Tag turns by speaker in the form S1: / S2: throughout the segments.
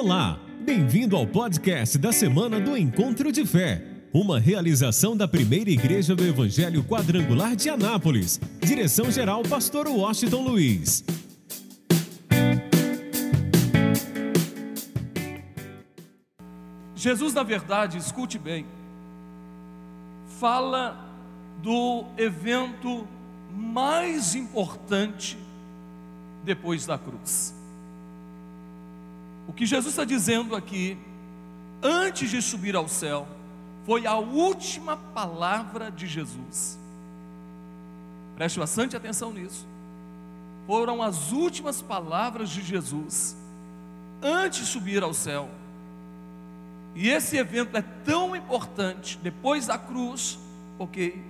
S1: Olá, bem-vindo ao podcast da semana do Encontro de Fé, uma realização da primeira igreja do Evangelho Quadrangular de Anápolis. Direção-geral, Pastor Washington Luiz.
S2: Jesus, na verdade, escute bem, fala do evento mais importante depois da cruz. O que Jesus está dizendo aqui, antes de subir ao céu, foi a última palavra de Jesus. Preste bastante atenção nisso. Foram as últimas palavras de Jesus antes de subir ao céu. E esse evento é tão importante depois da cruz, ok?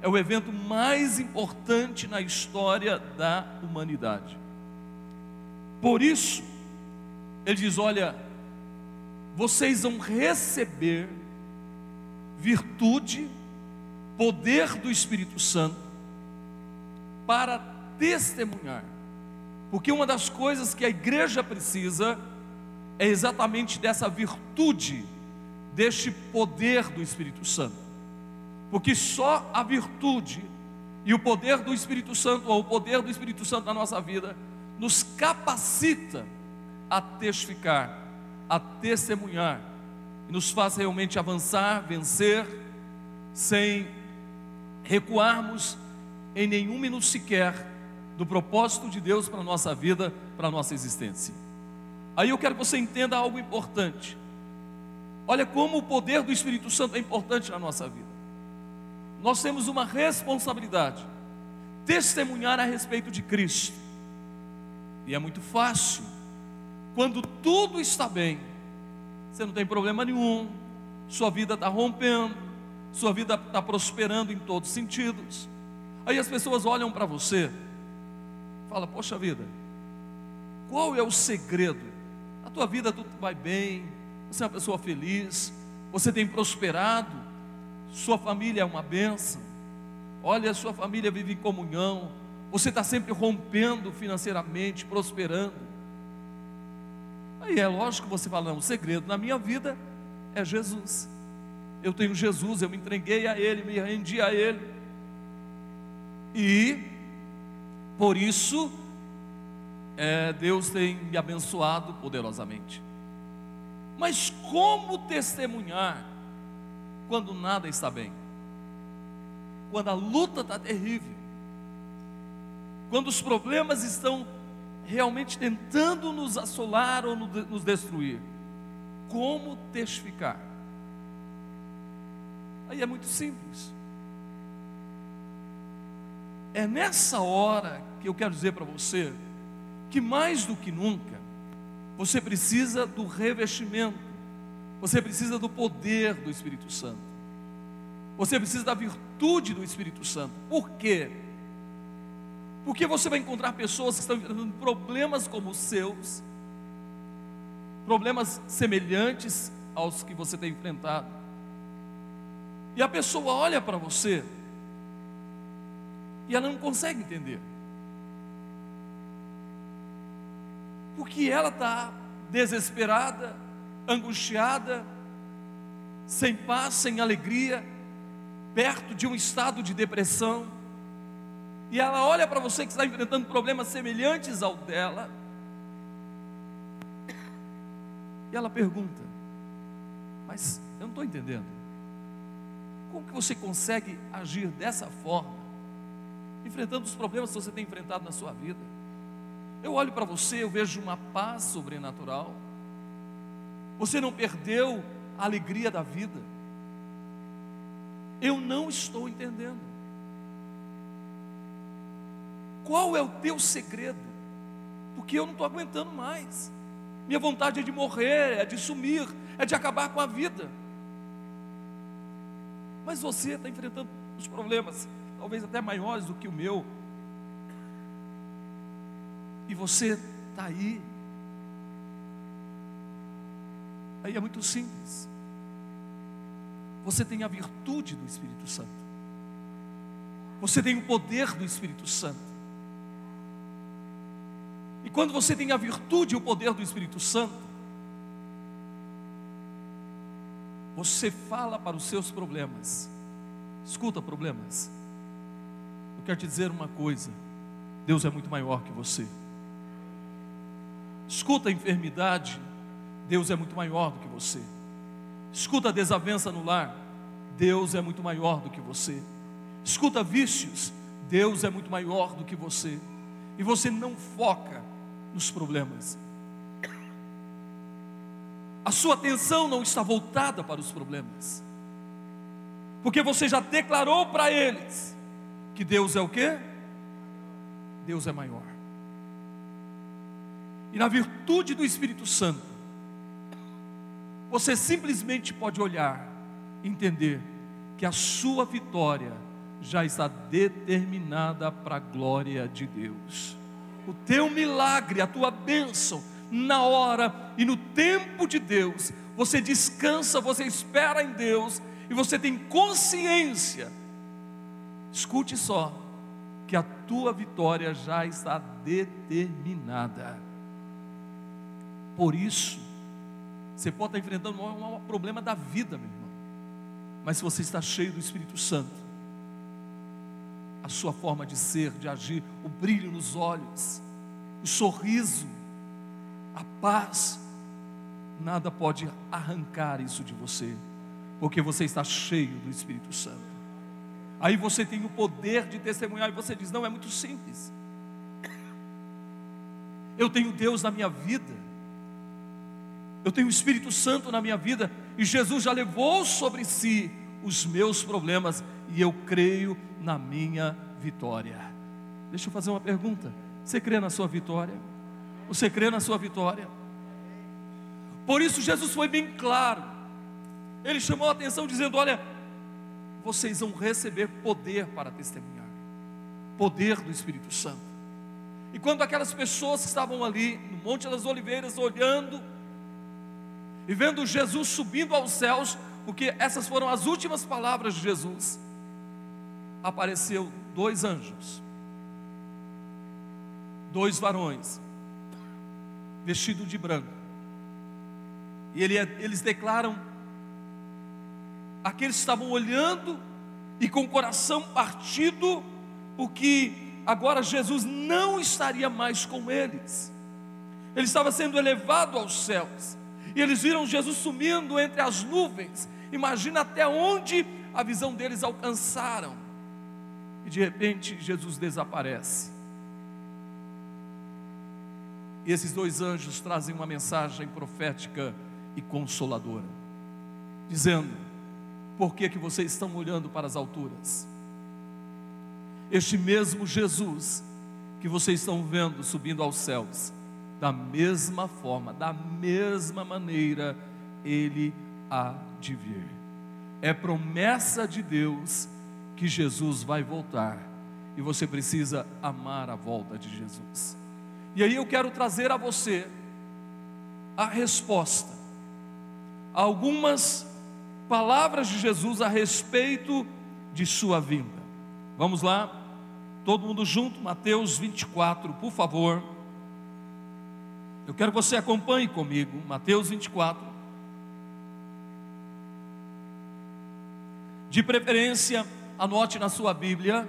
S2: É o evento mais importante na história da humanidade. Por isso, ele diz: Olha, vocês vão receber virtude, poder do Espírito Santo para testemunhar. Porque uma das coisas que a igreja precisa é exatamente dessa virtude, deste poder do Espírito Santo. Porque só a virtude e o poder do Espírito Santo, ou o poder do Espírito Santo na nossa vida, nos capacita a testificar, a testemunhar, e nos faz realmente avançar, vencer, sem recuarmos em nenhum minuto sequer do propósito de Deus para a nossa vida, para a nossa existência. Aí eu quero que você entenda algo importante. Olha como o poder do Espírito Santo é importante na nossa vida. Nós temos uma responsabilidade, testemunhar a respeito de Cristo. E é muito fácil quando tudo está bem, você não tem problema nenhum, sua vida está rompendo, sua vida está prosperando em todos os sentidos. Aí as pessoas olham para você, fala: Poxa vida, qual é o segredo? A tua vida tudo vai bem, você é uma pessoa feliz, você tem prosperado, sua família é uma bênção. Olha, sua família vive em comunhão, você está sempre rompendo financeiramente, prosperando. Aí é lógico que você fala, não, o segredo na minha vida é Jesus. Eu tenho Jesus, eu me entreguei a Ele, me rendi a Ele. E por isso é, Deus tem me abençoado poderosamente. Mas como testemunhar quando nada está bem? Quando a luta está terrível? Quando os problemas estão realmente tentando nos assolar ou nos destruir. Como testificar? Aí é muito simples. É nessa hora que eu quero dizer para você que mais do que nunca você precisa do revestimento, você precisa do poder do Espírito Santo, você precisa da virtude do Espírito Santo. Por quê? Porque você vai encontrar pessoas que estão enfrentando problemas como os seus, problemas semelhantes aos que você tem enfrentado. E a pessoa olha para você e ela não consegue entender. Porque ela está desesperada, angustiada, sem paz, sem alegria, perto de um estado de depressão e ela olha para você que está enfrentando problemas semelhantes ao dela, e ela pergunta: Mas eu não estou entendendo. Como que você consegue agir dessa forma, enfrentando os problemas que você tem enfrentado na sua vida? Eu olho para você, eu vejo uma paz sobrenatural. Você não perdeu a alegria da vida. Eu não estou entendendo. Qual é o teu segredo? Porque eu não estou aguentando mais. Minha vontade é de morrer, é de sumir, é de acabar com a vida. Mas você está enfrentando os problemas, talvez até maiores do que o meu. E você está aí. Aí é muito simples. Você tem a virtude do Espírito Santo. Você tem o poder do Espírito Santo. E quando você tem a virtude e o poder do Espírito Santo, você fala para os seus problemas. Escuta, problemas. Eu quero te dizer uma coisa: Deus é muito maior que você. Escuta a enfermidade, Deus é muito maior do que você. Escuta a desavença no lar, Deus é muito maior do que você. Escuta vícios, Deus é muito maior do que você. E você não foca nos problemas. A sua atenção não está voltada para os problemas. Porque você já declarou para eles que Deus é o quê? Deus é maior. E na virtude do Espírito Santo, você simplesmente pode olhar entender que a sua vitória já está determinada para a glória de Deus. O teu milagre, a tua bênção, na hora e no tempo de Deus, você descansa, você espera em Deus e você tem consciência. Escute só, que a tua vitória já está determinada. Por isso, você pode estar enfrentando um, problema da vida, meu irmão. Mas se você está cheio do Espírito Santo, a sua forma de ser, de agir, o brilho nos olhos, o sorriso, a paz, nada pode arrancar isso de você, porque você está cheio do Espírito Santo. Aí você tem o poder de testemunhar e você diz: não, é muito simples. Eu tenho Deus na minha vida eu tenho o Espírito Santo na minha vida e Jesus já levou sobre si os meus problemas e eu creio na minha vitória. Deixa eu fazer uma pergunta: você crê na sua vitória? Você crê na sua vitória? Por isso Jesus foi bem claro. Ele chamou a atenção dizendo: "Olha, vocês vão receber poder para testemunhar. Poder do Espírito Santo." E quando aquelas pessoas que estavam ali no Monte das Oliveiras olhando e vendo Jesus subindo aos céus, porque essas foram as últimas palavras de Jesus, apareceu dois anjos, dois varões, vestidos de branco, e ele, eles declaram, aqueles que estavam olhando e com o coração partido, porque agora Jesus não estaria mais com eles, ele estava sendo elevado aos céus, e eles viram Jesus sumindo entre as nuvens. Imagina até onde a visão deles alcançaram. E de repente Jesus desaparece. E esses dois anjos trazem uma mensagem profética e consoladora, dizendo: Por que, que vocês estão olhando para as alturas? Este mesmo Jesus que vocês estão vendo subindo aos céus, da mesma forma, da mesma maneira, ele há de vir. É promessa de Deus que Jesus vai voltar e você precisa amar a volta de Jesus. E aí eu quero trazer a você a resposta, algumas palavras de Jesus a respeito de sua vinda. Vamos lá? Todo mundo junto, Mateus 24, por favor. Eu quero que você acompanhe comigo, Mateus 24. De preferência, anote na sua Bíblia,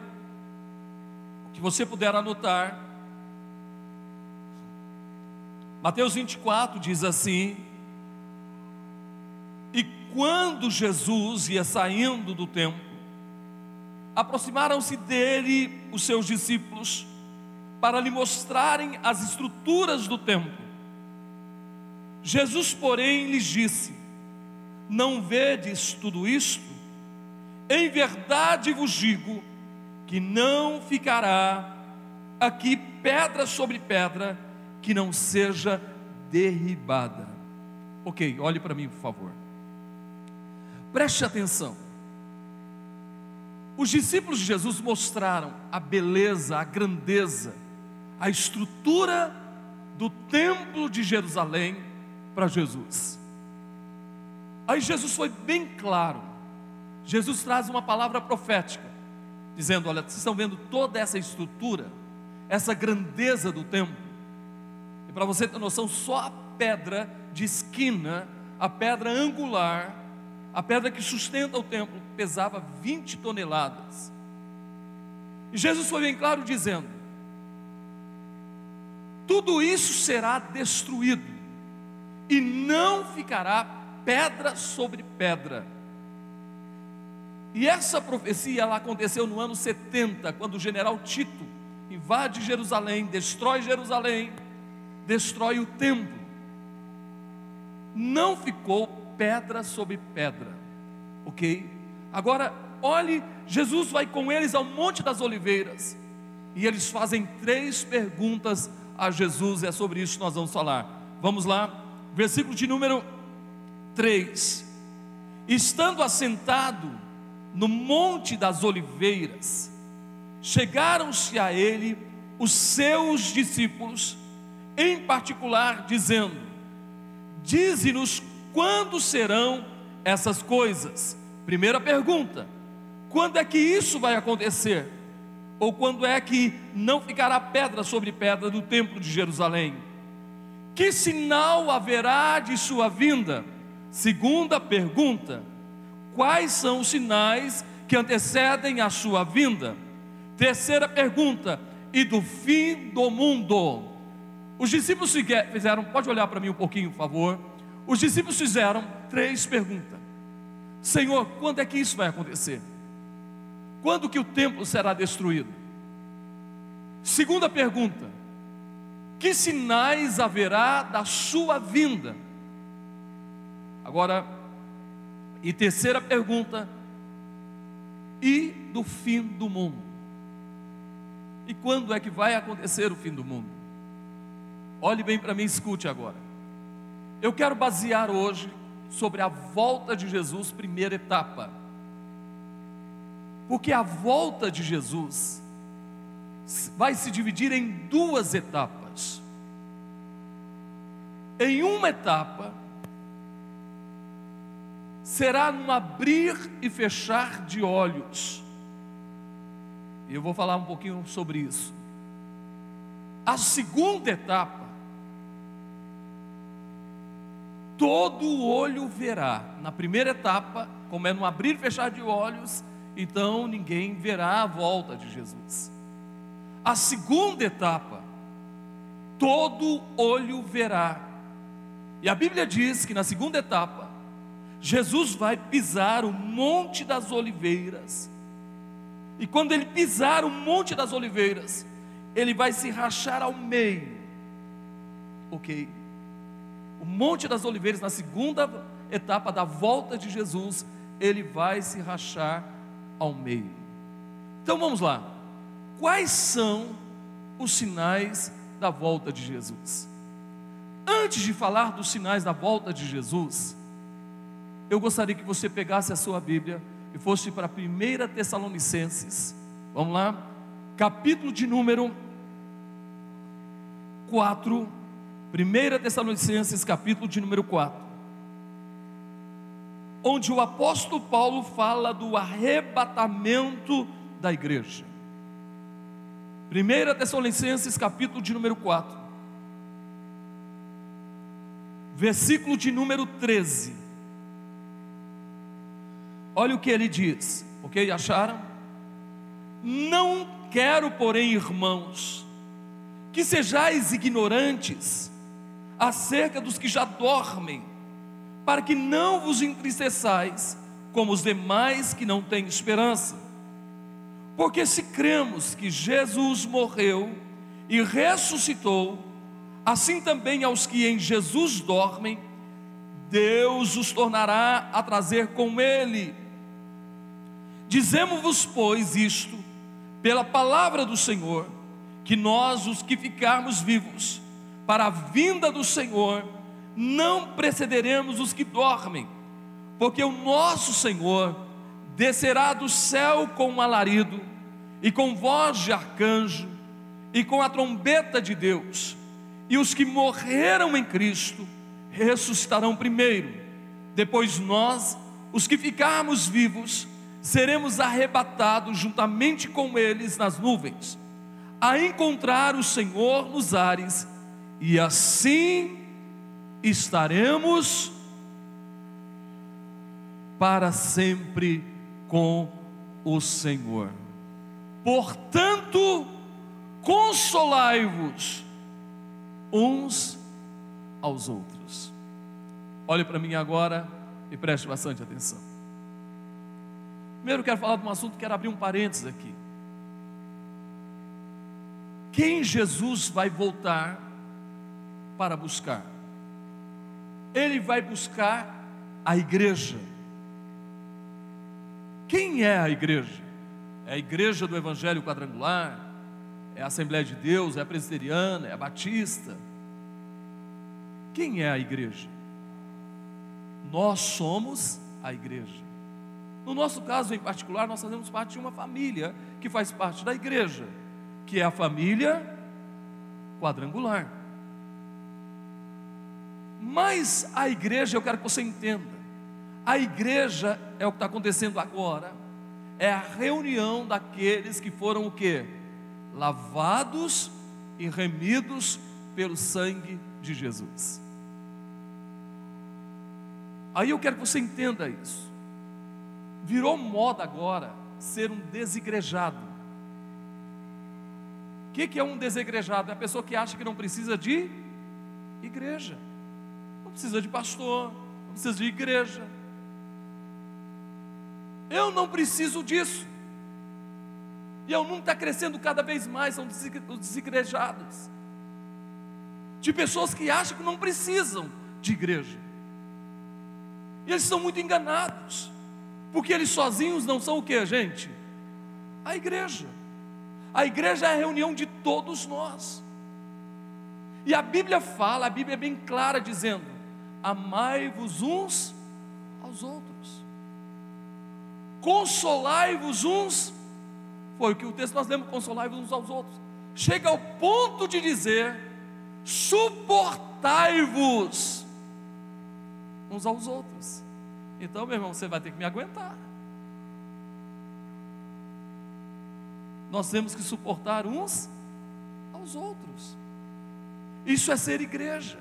S2: o que você puder anotar. Mateus 24 diz assim: E quando Jesus ia saindo do templo, aproximaram-se dele os seus discípulos para lhe mostrarem as estruturas do templo. Jesus, porém, lhes disse: Não vedes tudo isto? Em verdade vos digo que não ficará aqui pedra sobre pedra que não seja derribada. Ok, olhe para mim, por favor. Preste atenção. Os discípulos de Jesus mostraram a beleza, a grandeza, a estrutura do templo de Jerusalém para Jesus. Aí Jesus foi bem claro. Jesus traz uma palavra profética, dizendo: Olha, vocês estão vendo toda essa estrutura, essa grandeza do templo. E para você ter noção, só a pedra de esquina, a pedra angular, a pedra que sustenta o templo, pesava 20 toneladas. E Jesus foi bem claro dizendo: tudo isso será destruído, e não ficará pedra sobre pedra. E essa profecia ela aconteceu no ano 70, quando o general Tito invade Jerusalém, destrói Jerusalém, destrói o templo. Não ficou pedra sobre pedra, ok? Agora, olhe, Jesus vai com eles ao Monte das Oliveiras e eles fazem três perguntas a Jesus, é sobre isso que nós vamos falar. Vamos lá, versículo de número 3. Estando assentado no Monte das Oliveiras, chegaram-se a ele os seus discípulos, em particular, dizendo: Dize-nos quando serão essas coisas. Primeira pergunta: quando é que isso vai acontecer? Ou quando é que não ficará pedra sobre pedra do templo de Jerusalém? Que sinal haverá de sua vinda? Segunda pergunta: quais são os sinais que antecedem a sua vinda? Terceira pergunta: e do fim do mundo? Os discípulos fizeram, pode olhar para mim um pouquinho, por favor. Os discípulos fizeram três perguntas: Senhor, quando é que isso vai acontecer? Quando que o templo será destruído? Segunda pergunta: Que sinais haverá da sua vinda? Agora, e terceira pergunta: E do fim do mundo? E quando é que vai acontecer o fim do mundo? Olhe bem para mim, escute agora. Eu quero basear hoje sobre a volta de Jesus, primeira etapa. Porque a volta de Jesus vai se dividir em duas etapas. Em uma etapa, será no abrir e fechar de olhos. E eu vou falar um pouquinho sobre isso. A segunda etapa, todo olho verá. Na primeira etapa, como é no abrir e fechar de olhos, então ninguém verá a volta de Jesus. A segunda etapa, todo olho verá. E a Bíblia diz que na segunda etapa, Jesus vai pisar o Monte das Oliveiras. E quando ele pisar o Monte das Oliveiras, ele vai se rachar ao meio. Ok? O Monte das Oliveiras, na segunda etapa da volta de Jesus, ele vai se rachar ao meio. Então vamos lá. Quais são os sinais da volta de Jesus? Antes de falar dos sinais da volta de Jesus, eu gostaria que você pegasse a sua Bíblia e fosse para 1 Tessalonicenses, vamos lá, capítulo de número 4, 1 Tessalonicenses, capítulo de número 4, onde o apóstolo Paulo fala do arrebatamento da igreja. 1 Tessalonicenses, capítulo de número 4, versículo de número 13. Olha o que ele diz, ok? Acharam? Não quero, porém, irmãos, que sejais ignorantes acerca dos que já dormem, para que não vos entristeçais como os demais que não têm esperança. Porque se cremos que Jesus morreu e ressuscitou, assim também aos que em Jesus dormem, Deus os tornará a trazer com Ele. Dizemos-vos, pois, isto, pela palavra do Senhor, que nós, os que ficarmos vivos, para a vinda do Senhor, não precederemos os que dormem, porque o nosso Senhor descerá do céu com um alarido, e com voz de arcanjo, e com a trombeta de Deus, e os que morreram em Cristo ressuscitarão primeiro, depois nós, os que ficarmos vivos, seremos arrebatados juntamente com eles nas nuvens, a encontrar o Senhor nos ares, e assim estaremos para sempre com o Senhor. Portanto, consolai-vos uns aos outros. Olhe para mim agora e preste bastante atenção. Primeiro quero falar de um assunto, quero abrir um parênteses aqui. Quem Jesus vai voltar para buscar? Ele vai buscar a igreja. Quem é a igreja? É a igreja do Evangelho quadrangular? É a Assembleia de Deus? É a presbiteriana? É a batista? Quem é a igreja? Nós somos a igreja. No nosso caso em particular, nós fazemos parte de uma família que faz parte da igreja, que é a família quadrangular. Mas a igreja, eu quero que você entenda, a igreja é o que está acontecendo agora, é a reunião daqueles que foram o que? Lavados e remidos pelo sangue de Jesus. Aí eu quero que você entenda isso. Virou moda agora ser um desigrejado. O que, que é um desigrejado? É a pessoa que acha que não precisa de igreja, não precisa de pastor, não precisa de igreja. Eu não preciso disso. E eu não está crescendo cada vez mais, são os desigrejados. De pessoas que acham que não precisam de igreja. E eles são muito enganados. Porque eles sozinhos não são o que, gente? A igreja. A igreja é a reunião de todos nós. E a Bíblia fala, a Bíblia é bem clara dizendo: amai-vos uns aos outros, consolai-vos uns, foi o que o texto nós lemos, consolai-vos uns aos outros. Chega ao ponto de dizer: suportai-vos uns aos outros. Então, meu irmão, você vai ter que me aguentar. Nós temos que suportar uns aos outros. Isso é ser igreja.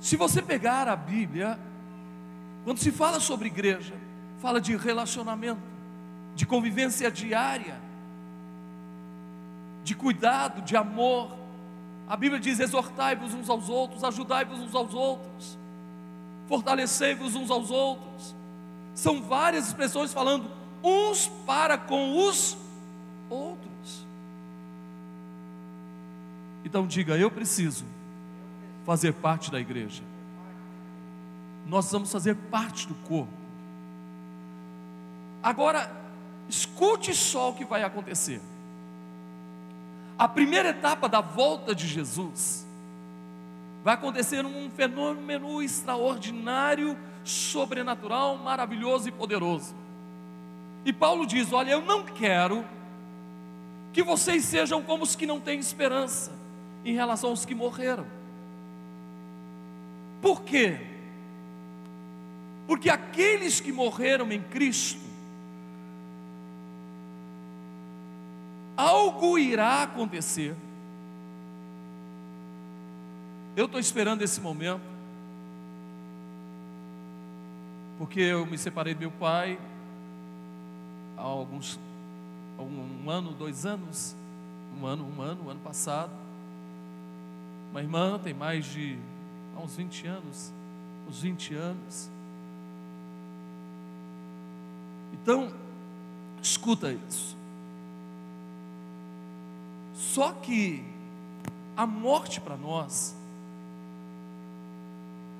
S2: Se você pegar a Bíblia, quando se fala sobre igreja, fala de relacionamento, de convivência diária, de cuidado, de amor, a Bíblia diz: exortai-vos uns aos outros, ajudai-vos uns aos outros, fortalecei-vos uns aos outros. São várias expressões falando uns para com os outros. Então diga: eu preciso fazer parte da igreja. Nós vamos fazer parte do corpo. Agora, escute só o que vai acontecer. A primeira etapa da volta de Jesus vai acontecer um fenômeno extraordinário, sobrenatural, maravilhoso e poderoso. E Paulo diz: Olha, eu não quero que vocês sejam como os que não têm esperança em relação aos que morreram. Por quê? Porque aqueles que morreram em Cristo algo irá acontecer. Eu estou esperando esse momento, porque eu me separei do meu pai há alguns um, ano, dois anos, um ano, um ano, um ano passado. Uma irmã tem mais de há uns 20 anos, uns 20 anos. Então, escuta isso. Só que a morte para nós,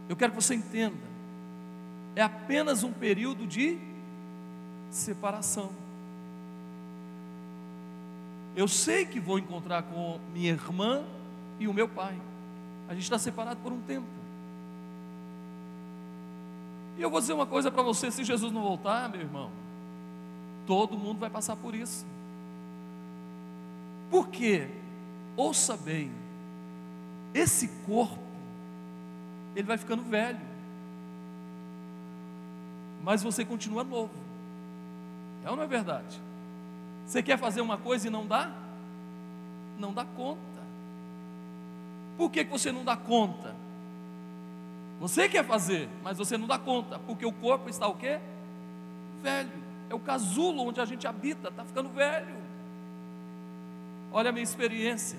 S2: eu quero que você entenda, é apenas um período de separação. Eu sei que vou encontrar com minha irmã e o meu pai. A gente está separado por um tempo. E eu vou dizer uma coisa para você: se Jesus não voltar, meu irmão, todo mundo vai passar por isso. Porque, ouça bem, esse corpo, ele vai ficando velho, mas você continua novo, é ou não é verdade? Você quer fazer uma coisa e não dá? Não dá conta. Por que, que você não dá conta? Você quer fazer, mas você não dá conta, porque o corpo está o quê? Velho. É o casulo onde a gente habita, está ficando velho. Olha a minha experiência.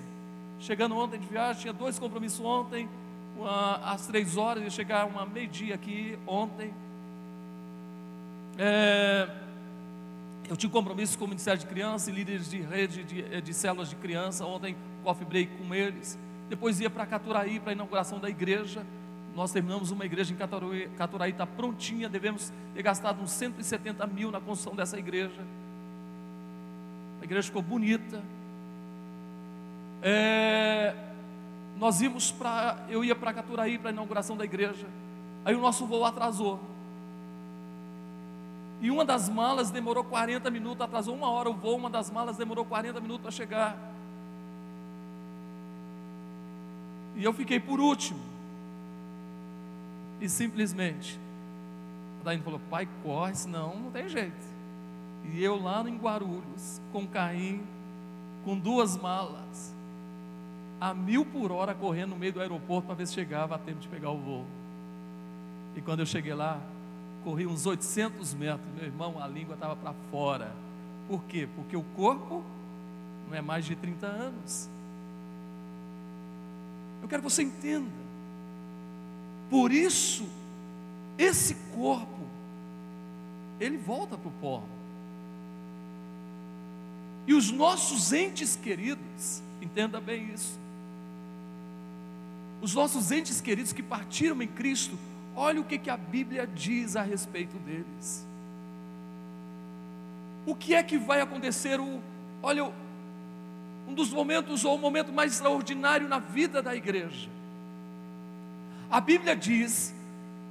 S2: Chegando ontem de viagem, tinha dois compromissos ontem, uma, às três horas, ia chegar uma meio-dia aqui ontem. É, eu tinha compromisso com o Ministério de Criança e líderes de rede de, de células de criança. Ontem, coffee break com eles. Depois ia para Caturaí, para a inauguração da igreja. Nós terminamos uma igreja em Caturaí, Caturaí está prontinha. Devemos ter gastado uns 170 mil na construção dessa igreja. A igreja ficou bonita. É, nós íamos para, eu ia para Caturaí para a inauguração da igreja. Aí o nosso voo atrasou. E uma das malas demorou 40 minutos, atrasou uma hora o voo, uma das malas demorou 40 minutos para chegar. E eu fiquei por último. E simplesmente, a Daína falou: pai, corre, senão não tem jeito. E eu lá em Guarulhos, com carrinho, com duas malas, a mil por hora correndo no meio do aeroporto para ver se chegava a tempo de pegar o voo. E quando eu cheguei lá, corri uns 800 metros, meu irmão, a língua estava para fora. Por quê? Porque o corpo não é mais de 30 anos. Eu quero que você entenda. Por isso, esse corpo, ele volta para o pó. E os nossos entes queridos, entenda bem isso. Os nossos entes queridos que partiram em Cristo, olha o que, que a Bíblia diz a respeito deles. O que é que vai acontecer? O, olha, um dos momentos, ou o momento mais extraordinário na vida da igreja. A Bíblia diz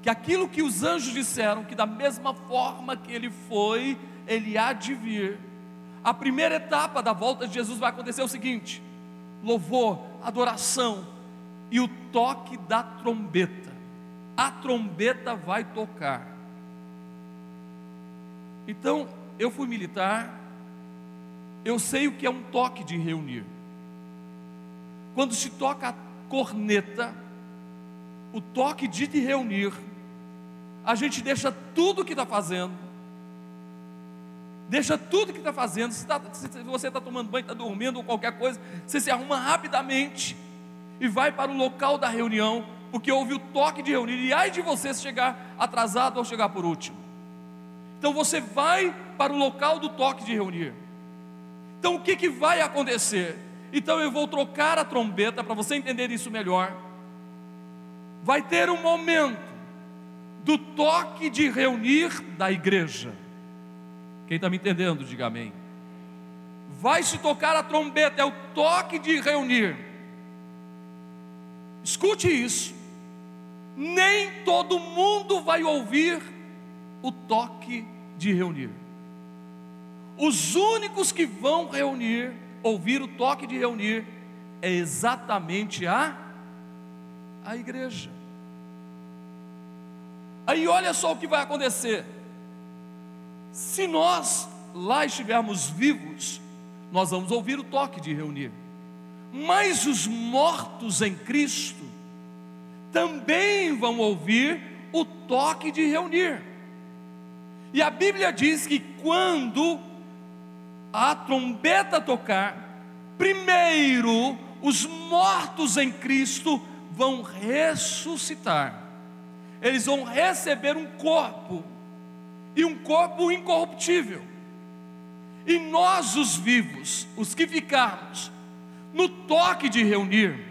S2: que aquilo que os anjos disseram, que da mesma forma que ele foi, ele há de vir. A primeira etapa da volta de Jesus vai acontecer o seguinte: louvor, adoração e o toque da trombeta a trombeta vai tocar. Então, eu fui militar, eu sei o que é um toque de reunir. Quando se toca a corneta, o toque de reunir, a gente deixa tudo que está fazendo, deixa tudo que está fazendo. Se, tá, se você está tomando banho, está dormindo ou qualquer coisa, você se arruma rapidamente e vai para o local da reunião porque houve o toque de reunir, e ai de você se chegar atrasado ou chegar por último. Então você vai para o local do toque de reunir. Então o que, que vai acontecer? Então eu vou trocar a trombeta para você entender isso melhor. Vai ter um momento do toque de reunir da igreja. Quem está me entendendo, diga amém. Vai se tocar a trombeta, é o toque de reunir. Escute isso nem todo mundo vai ouvir o toque de reunir. Os únicos que vão reunir, ouvir o toque de reunir, é exatamente a, a igreja. Aí olha só o que vai acontecer. Se nós lá estivermos vivos, nós vamos ouvir o toque de reunir. Mas os mortos em Cristo, também vão ouvir o toque de reunir. E a Bíblia diz que quando a trombeta tocar, primeiro os mortos em Cristo vão ressuscitar. Eles vão receber um corpo, e um corpo incorruptível. E nós, os vivos, os que ficarmos no toque de reunir,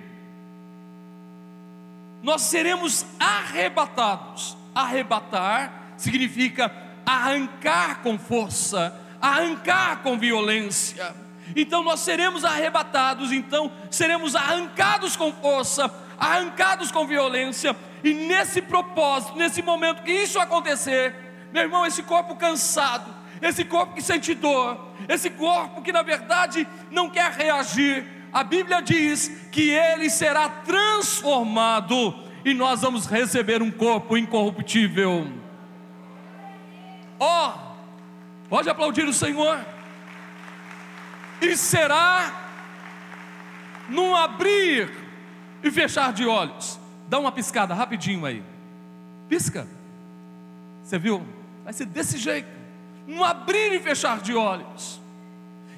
S2: nós seremos arrebatados. Arrebatar significa arrancar com força, arrancar com violência. Então nós seremos arrebatados, então seremos arrancados com força, arrancados com violência. E nesse propósito, nesse momento que isso acontecer, meu irmão, esse corpo cansado, esse corpo que sente dor, esse corpo que na verdade não quer reagir, a Bíblia diz que ele será transformado e nós vamos receber um corpo incorruptível. Ó, oh, pode aplaudir o Senhor. E será num abrir e fechar de olhos. Dá uma piscada rapidinho aí. pisca. Você viu? Vai ser desse jeito, um abrir e fechar de olhos.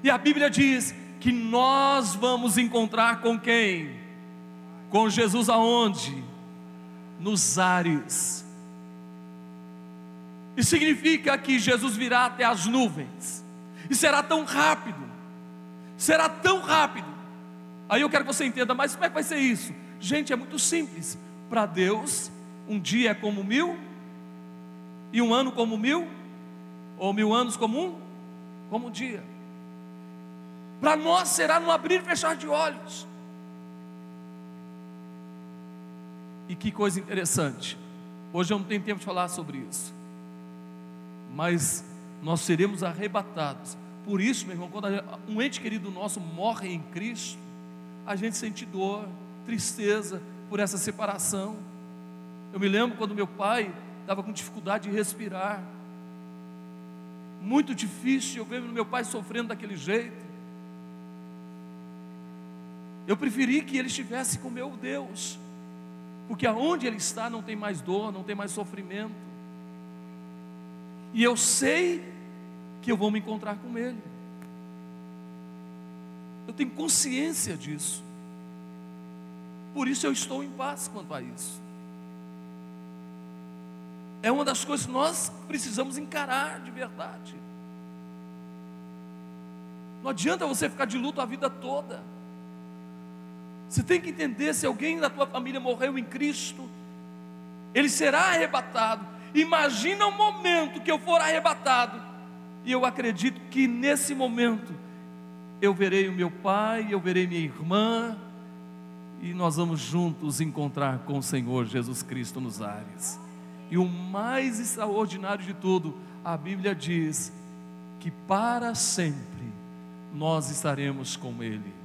S2: E a Bíblia diz que nós vamos encontrar com quem? Com Jesus aonde? Nos ares. E significa que Jesus virá até as nuvens. E será tão rápido. Será tão rápido. Aí eu quero que você entenda, mas como é que vai ser isso? Gente, é muito simples. Para Deus, um dia é como mil, e um ano como mil, ou mil anos como um, como um dia. Para nós será no abrir e fechar de olhos. E que coisa interessante. Hoje eu não tenho tempo de falar sobre isso. Mas nós seremos arrebatados. Por isso, meu irmão, quando um ente querido nosso morre em Cristo, a gente sente dor, tristeza por essa separação. Eu me lembro quando meu pai estava com dificuldade de respirar. Muito difícil, eu vejo meu pai sofrendo daquele jeito. Eu preferi que ele estivesse com meu Deus, porque aonde ele está não tem mais dor, não tem mais sofrimento. E eu sei que eu vou me encontrar com ele. Eu tenho consciência disso. Por isso eu estou em paz quanto a isso. É uma das coisas que nós precisamos encarar de verdade. Não adianta você ficar de luto a vida toda. Você tem que entender: se alguém da tua família morreu em Cristo, ele será arrebatado. Imagina o momento que eu for arrebatado, e eu acredito que nesse momento eu verei o meu pai, eu verei minha irmã, e nós vamos juntos encontrar com o Senhor Jesus Cristo nos ares. E o mais extraordinário de tudo, a Bíblia diz que para sempre nós estaremos com Ele.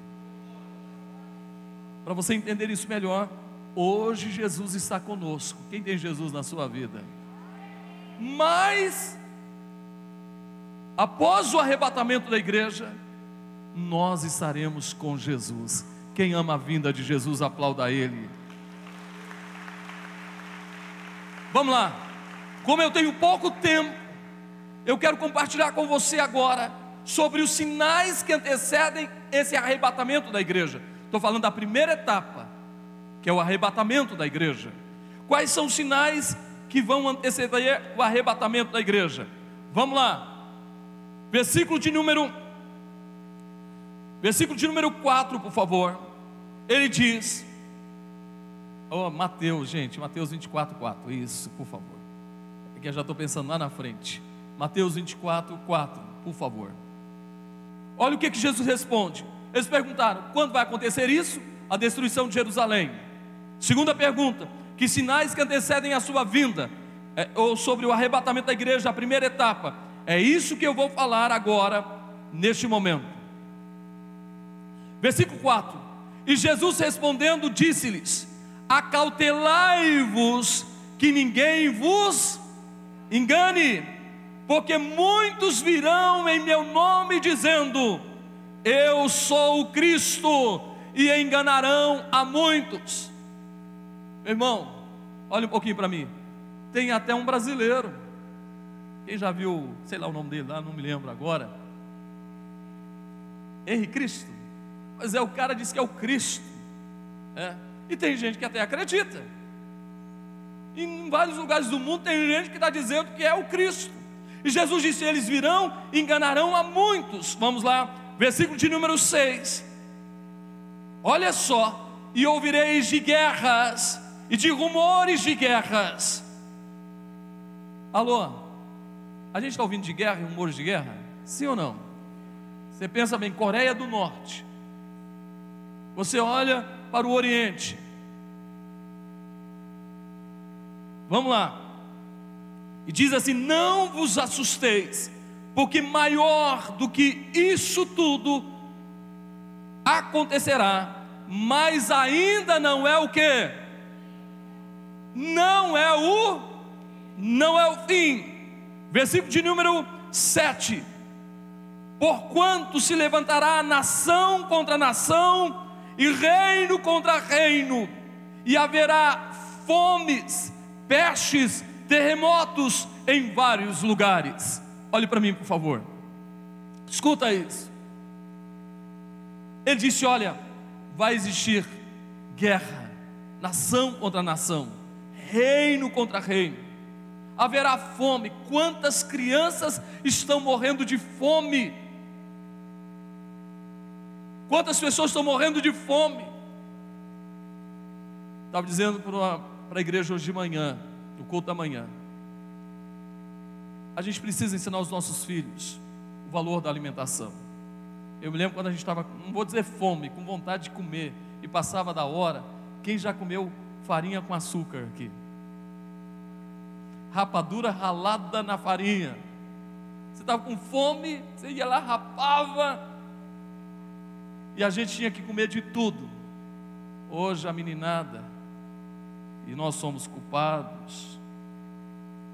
S2: Para você entender isso melhor, hoje Jesus está conosco. Quem tem Jesus na sua vida? Mas, após o arrebatamento da igreja, nós estaremos com Jesus. Quem ama a vinda de Jesus, aplauda Ele. Vamos lá, como eu tenho pouco tempo, eu quero compartilhar com você agora sobre os sinais que antecedem esse arrebatamento da igreja. Estou falando da primeira etapa, que é o arrebatamento da igreja. Quais são os sinais que vão anteceder o arrebatamento da igreja? Vamos lá. Versículo de número Versículo de número 4, por favor. Ele diz: Oh, Mateus, gente, Mateus 24, 4. Isso, por favor. É que eu já estou pensando lá na frente. Mateus 24, 4, por favor. Olha o que, que Jesus responde. Eles perguntaram: quando vai acontecer isso? A destruição de Jerusalém. Segunda pergunta: que sinais que antecedem a sua vinda? É, ou sobre o arrebatamento da igreja, a primeira etapa. É isso que eu vou falar agora, neste momento. Versículo 4: E Jesus respondendo, disse-lhes: Acautelai-vos que ninguém vos engane, porque muitos virão em meu nome dizendo: eu sou o Cristo, e enganarão a muitos. Meu irmão, olha um pouquinho para mim. Tem até um brasileiro. Quem já viu, sei lá o nome dele lá, não me lembro agora. Henrique Cristo. Mas é o cara diz que é o Cristo. É. E tem gente que até acredita. Em vários lugares do mundo tem gente que está dizendo que é o Cristo. E Jesus disse: Eles virão enganarão a muitos. Vamos lá, versículo de número 6. Olha só, e ouvireis de guerras e de rumores de guerras. Alô, a gente está ouvindo de guerra e rumores de guerra? Sim ou não? Você pensa bem, Coreia do Norte. Você olha para o Oriente. Vamos lá. E diz assim: Não vos assusteis, porque maior do que isso tudo acontecerá, mas ainda não é o que? Não é o, não é o fim. Versículo de número 7. Porquanto se levantará nação contra nação, e reino contra reino, e haverá fomes, pestes, terremotos em vários lugares. Olhe para mim, por favor. Escuta isso. Ele disse: Olha, vai existir guerra, nação contra nação, reino contra reino. Haverá fome. Quantas crianças estão morrendo de fome? Quantas pessoas estão morrendo de fome? Estava dizendo para a igreja hoje de manhã, no culto da manhã. A gente precisa ensinar os nossos filhos o valor da alimentação. Eu me lembro quando a gente estava, não vou dizer fome, com vontade de comer, e passava da hora. Quem já comeu farinha com açúcar aqui? Rapadura ralada na farinha. Você estava com fome, você ia lá, rapava, e a gente tinha que comer de tudo. Hoje a meninada, e nós somos culpados,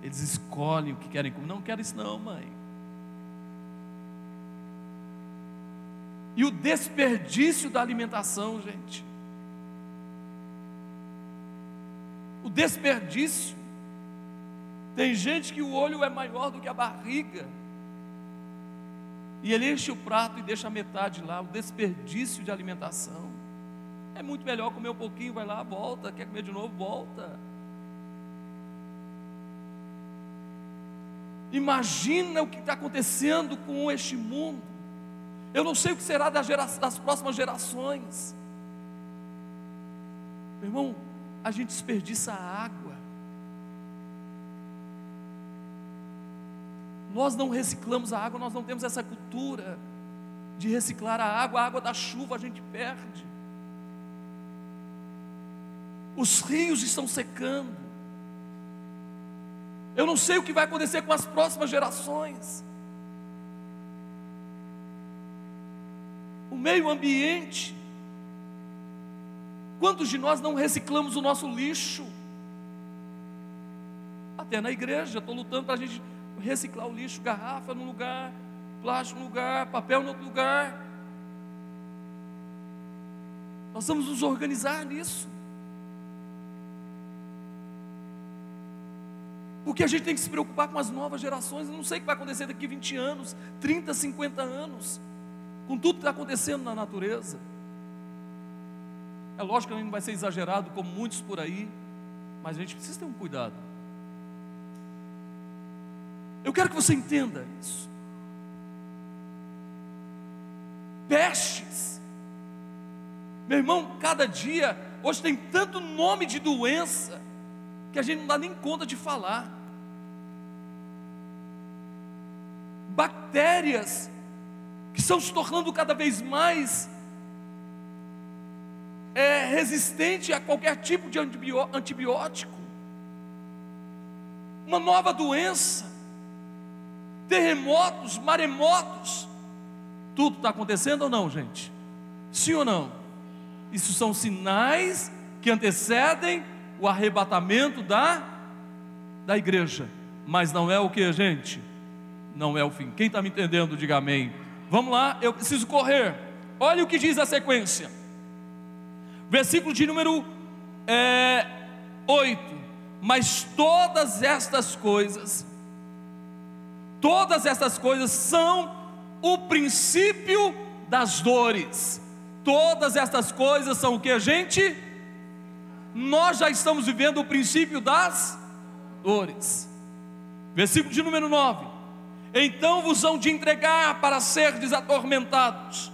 S2: eles escolhem o que querem comer. Não quero isso, não, mãe. E o desperdício da alimentação, gente. O desperdício. Tem gente que o olho é maior do que a barriga. E ele enche o prato e deixa a metade lá, o desperdício de alimentação. É muito melhor comer um pouquinho, vai lá, volta, quer comer de novo, volta. Imagina o que está acontecendo com este mundo. Eu não sei o que será das, gera, das próximas gerações. Meu irmão, a gente desperdiça água. Nós não reciclamos a água, nós não temos essa cultura de reciclar a água, a água da chuva a gente perde. Os rios estão secando. Eu não sei o que vai acontecer com as próximas gerações. O meio ambiente. Quantos de nós não reciclamos o nosso lixo? Até na igreja, estou lutando para a gente reciclar o lixo, garrafa num lugar, plástico num lugar, papel em outro lugar. Nós vamos nos organizar nisso. Porque a gente tem que se preocupar com as novas gerações. Eu não sei o que vai acontecer daqui 20 anos, 30, 50 anos, com tudo que está acontecendo na natureza. É lógico que a gente não vai ser exagerado como muitos por aí, mas a gente precisa ter um cuidado. Eu quero que você entenda isso. Pestes. Meu irmão, cada dia, hoje tem tanto nome de doença, que a gente não dá nem conta de falar. Bactérias que estão se tornando cada vez mais é, resistente a qualquer tipo de antibiótico. Uma nova doença terremotos, maremotos. Tudo está acontecendo ou não, gente? Sim ou não? Isso são sinais que antecedem o arrebatamento da, da igreja. Mas não é o que, gente? Não é o fim. Quem está me entendendo, diga amém. Vamos lá, eu preciso correr. Olha o que diz a sequência. Versículo de número é, 8. Mas todas estas coisas Todas essas coisas são o princípio das dores. Todas essas coisas são o que, gente? Nós já estamos vivendo o princípio das dores. Versículo de número 9: Então vos hão de entregar para ser desatormentados,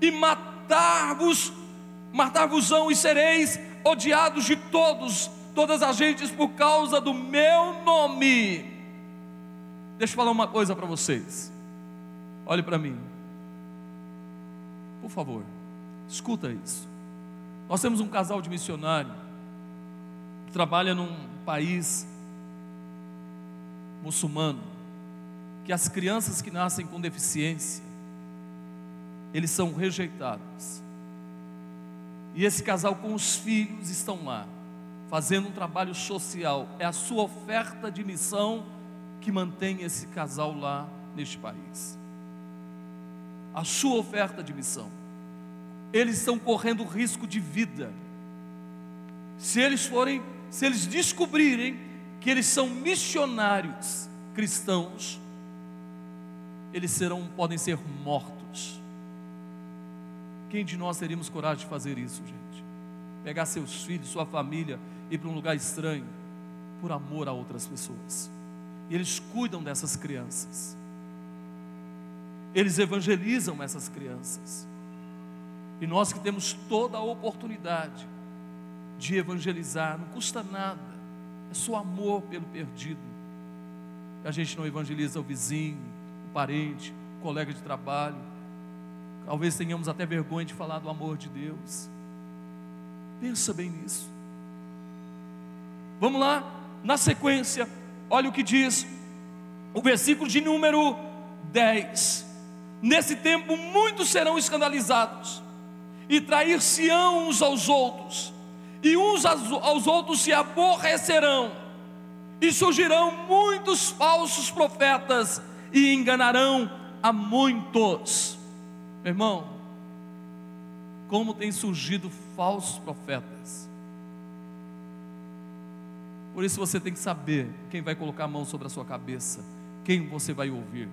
S2: e matar-vos, matar-vos-ão e sereis odiados de todos, todas as gentes por causa do meu nome Deixa eu falar uma coisa para vocês. Olhe para mim. Por favor, escuta isso. Nós temos um casal de missionário trabalha num país muçulmano, que as crianças que nascem com deficiência, eles são rejeitados. E esse casal com os filhos estão lá, fazendo um trabalho social, é a sua oferta de missão que mantém esse casal lá neste país. A sua oferta de missão. Eles estão correndo risco de vida. Se eles forem se eles descobrirem que eles são missionários cristãos, eles serão, podem ser mortos. Quem de nós teríamos coragem de fazer isso, gente? Pegar seus filhos, sua família, ir para um lugar estranho, por amor a outras pessoas. E eles cuidam dessas crianças. Eles evangelizam essas crianças. E nós que temos toda a oportunidade de evangelizar, não custa nada, é só amor pelo perdido. A gente não evangeliza o vizinho, o parente, o colega de trabalho. Talvez tenhamos até vergonha de falar do amor de Deus. Pensa bem nisso. Vamos lá, na sequência, olha o que diz o versículo de número 10. Nesse tempo muitos serão escandalizados e trair-se-ão uns aos outros, e uns aos outros se aborrecerão, e surgirão muitos falsos profetas e enganarão a muitos. Meu irmão, como tem surgido falsos profetas. Por isso você tem que saber quem vai colocar a mão sobre a sua cabeça, quem você vai ouvir.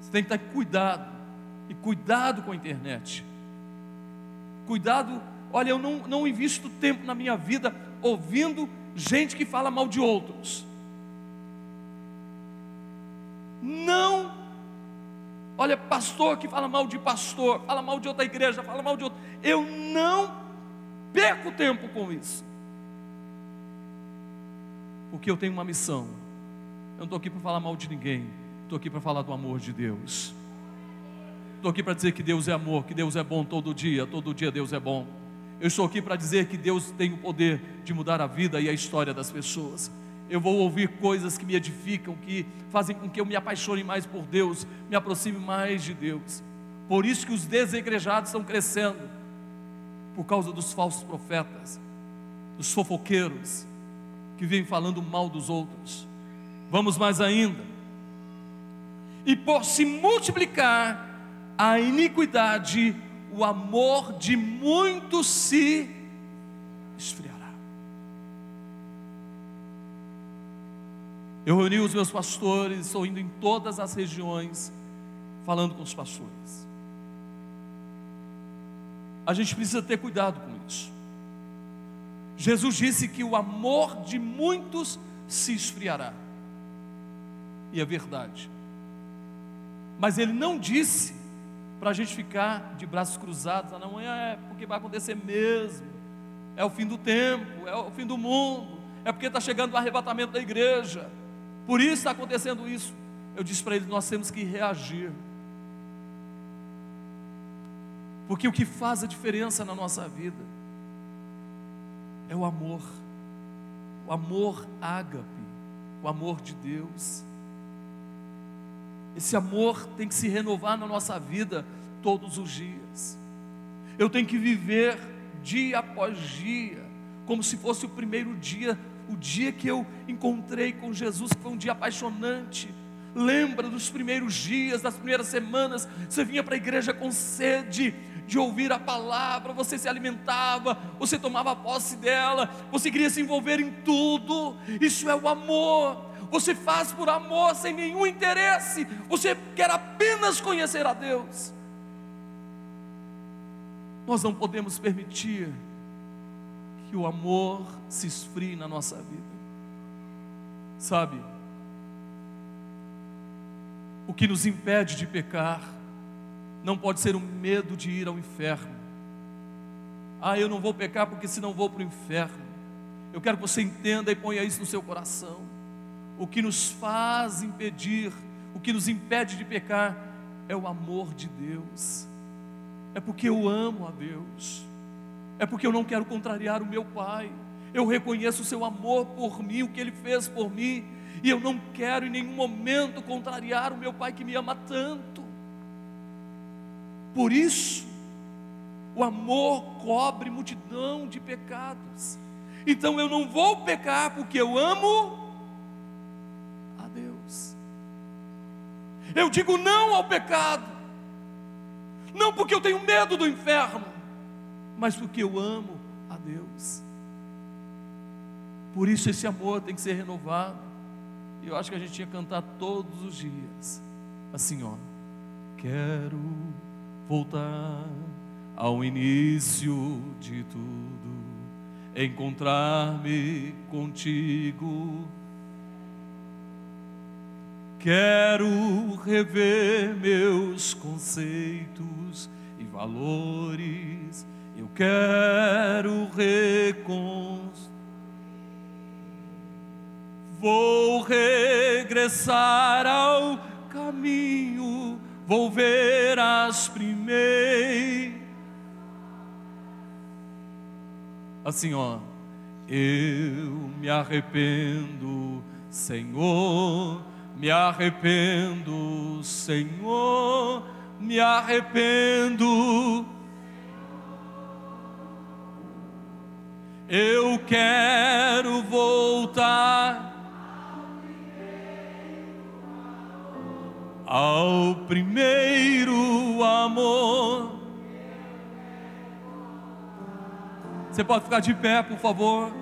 S2: Você tem que estar cuidado e cuidado com a internet. Cuidado, olha, eu não, não invisto tempo na minha vida ouvindo gente que fala mal de outros. Não, olha, pastor que fala mal de pastor, fala mal de outra igreja, fala mal de outro. Eu não perco tempo com isso. Porque eu tenho uma missão. Eu não estou aqui para falar mal de ninguém, estou aqui para falar do amor de Deus. Estou aqui para dizer que Deus é amor, que Deus é bom todo dia, todo dia Deus é bom. Eu estou aqui para dizer que Deus tem o poder de mudar a vida e a história das pessoas. Eu vou ouvir coisas que me edificam, que fazem com que eu me apaixone mais por Deus, me aproxime mais de Deus. Por isso que os desegrejados estão crescendo, por causa dos falsos profetas, dos fofoqueiros, que vêm falando mal dos outros. Vamos mais ainda. E por se multiplicar a iniquidade, o amor de muitos se esfriará. Eu reuni os meus pastores, estou indo em todas as regiões, falando com os pastores. A gente precisa ter cuidado com isso. Jesus disse que o amor de muitos se esfriará. E é verdade. Mas ele não disse para a gente ficar de braços cruzados, ah, amanhã é porque vai acontecer mesmo, é o fim do tempo, é o fim do mundo, é porque está chegando o arrebatamento da igreja, por isso está acontecendo isso. Eu disse para ele: nós temos que reagir, porque o que faz a diferença na nossa vida é o amor, o amor ágape, o amor de Deus. Esse amor tem que se renovar na nossa vida todos os dias. Eu tenho que viver dia após dia, como se fosse o primeiro dia, o dia que eu encontrei com Jesus, que foi um dia apaixonante. Lembra dos primeiros dias, das primeiras semanas, você vinha para a igreja com sede de ouvir a palavra, você se alimentava, você tomava posse dela, você queria se envolver em tudo. Isso é o amor você faz por amor, sem nenhum interesse, você quer apenas conhecer a Deus. Nós não podemos permitir que o amor se esfrie na nossa vida, sabe? O que nos impede de pecar não pode ser o medo de ir ao inferno. Ah, eu não vou pecar porque senão vou para o inferno. Eu quero que você entenda e ponha isso no seu coração o que nos faz impedir, o que nos impede de pecar, é o amor de Deus, é porque eu amo a Deus, é porque eu não quero contrariar o meu Pai, eu reconheço o seu amor por mim, o que Ele fez por mim, e eu não quero em nenhum momento contrariar o meu Pai que me ama tanto. Por isso, o amor cobre multidão de pecados. Então eu não vou pecar porque eu amo Eu digo não ao pecado, não porque eu tenho medo do inferno, mas porque eu amo a Deus. Por isso esse amor tem que ser renovado. Eu acho que a gente tinha que cantar todos os dias. Assim, ó. Quero voltar ao início de tudo, encontrar-me contigo. Quero rever meus conceitos e valores. Eu quero reconstruir. Vou regressar ao caminho, vou ver as primeiras. Assim, ó. Eu me arrependo, Senhor, me arrependo, Senhor, me arrependo. Eu quero voltar ao primeiro amor. Você pode ficar de pé, por favor.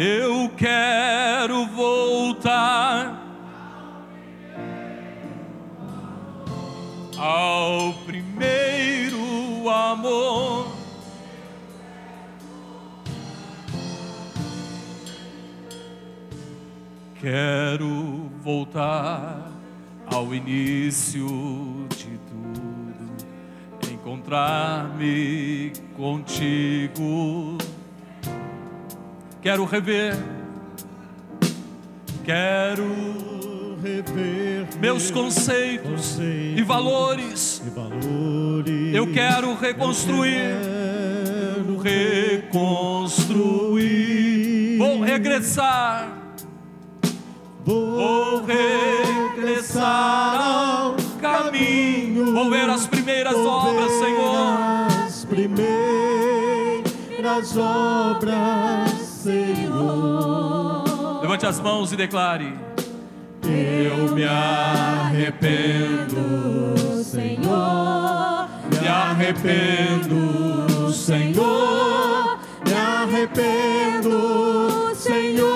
S2: Eu quero voltar ao primeiro amor. Quero voltar ao início de tudo, encontrar-me contigo. Quero rever, quero
S3: rever
S2: meus conceitos
S3: conceitos
S2: e valores.
S3: e valores.
S2: Eu quero reconstruir,
S3: Quero
S2: reconstruir. Vou regressar. Vou regressar ao caminho. Vou ver as primeiras obras, Senhor.
S3: As primeiras obras, Senhor.
S2: Levante as mãos e declare: Eu me arrependo,
S3: Senhor.
S2: me arrependo, Senhor.
S3: Me arrependo, Senhor.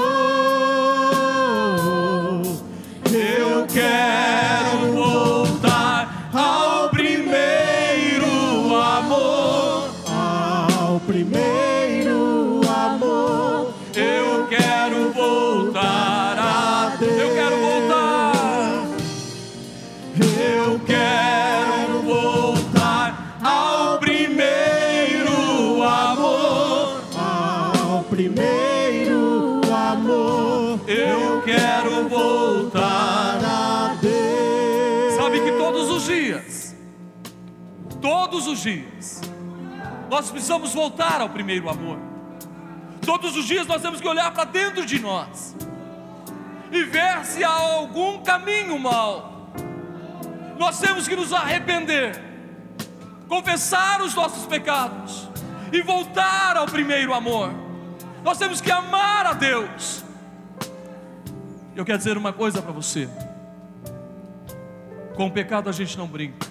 S2: Nós precisamos voltar ao primeiro amor. Todos os dias nós temos que olhar para dentro de nós e ver se há algum caminho mal. Nós temos que nos arrepender, confessar os nossos pecados e voltar ao primeiro amor. Nós temos que amar a Deus. Eu quero dizer uma coisa para você. Com o pecado a gente não brinca.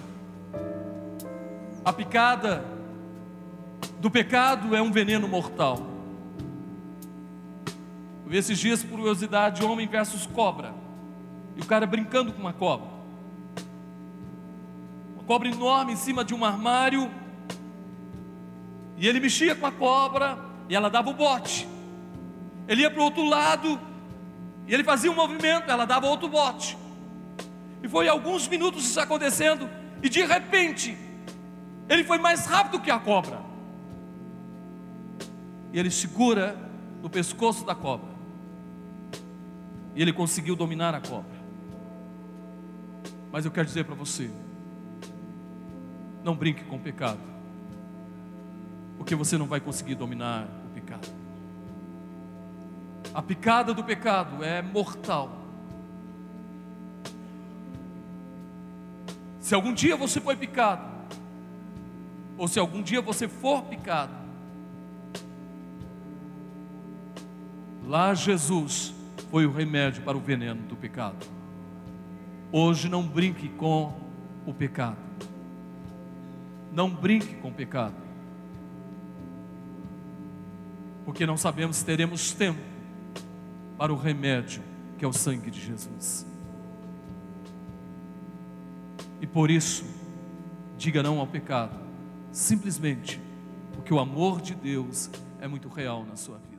S2: A picada do pecado é um veneno mortal. Eu vi esses dias curiosidade homem versus cobra. E o cara brincando com uma cobra. Uma cobra enorme em cima de um armário. E ele mexia com a cobra e ela dava o bote. Ele ia para o outro lado e ele fazia um movimento, ela dava outro bote. E foi alguns minutos isso acontecendo, e de repente, ele foi mais rápido que a cobra. E ele segura no pescoço da cobra. E ele conseguiu dominar a cobra. Mas eu quero dizer para você: não brinque com o pecado, porque você não vai conseguir dominar o pecado. A picada do pecado é mortal. Se algum dia você foi picado, ou se algum dia você for picado, lá Jesus foi o remédio para o veneno do pecado. Hoje não brinque com o pecado. Não brinque com o pecado. porque não sabemos se teremos tempo para o remédio que é o sangue de Jesus. E por isso, diga não ao pecado, simplesmente porque o amor de Deus é muito real na sua vida.